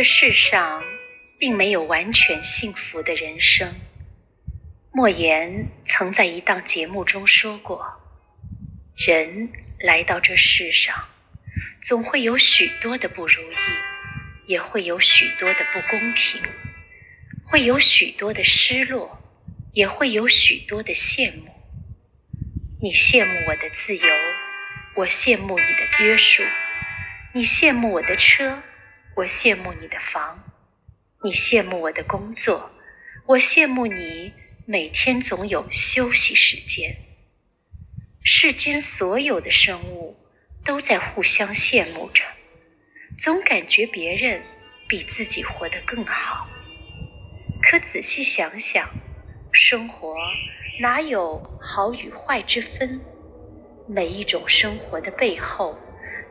这世上并没有完全幸福的人生。莫言曾在一档节目中说过：“人来到这世上，总会有许多的不如意，也会有许多的不公平，会有许多的失落，也会有许多的羡慕。你羡慕我的自由，我羡慕你的约束；你羡慕我的车，我羡慕你的房；你羡慕我的工作，我羡慕你。”每天总有休息时间，世间所有的生物都在互相羡慕着，总感觉别人比自己活得更好。可仔细想想，生活哪有好与坏之分？每一种生活的背后，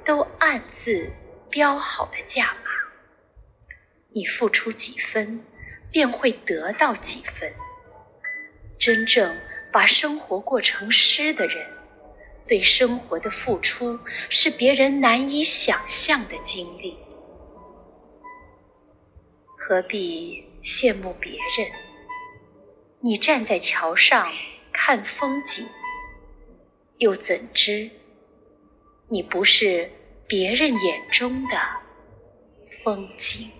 都暗自标好的价码。你付出几分，便会得到几分。真正把生活过成诗的人，对生活的付出是别人难以想象的经历。何必羡慕别人？你站在桥上看风景，又怎知你不是别人眼中的风景？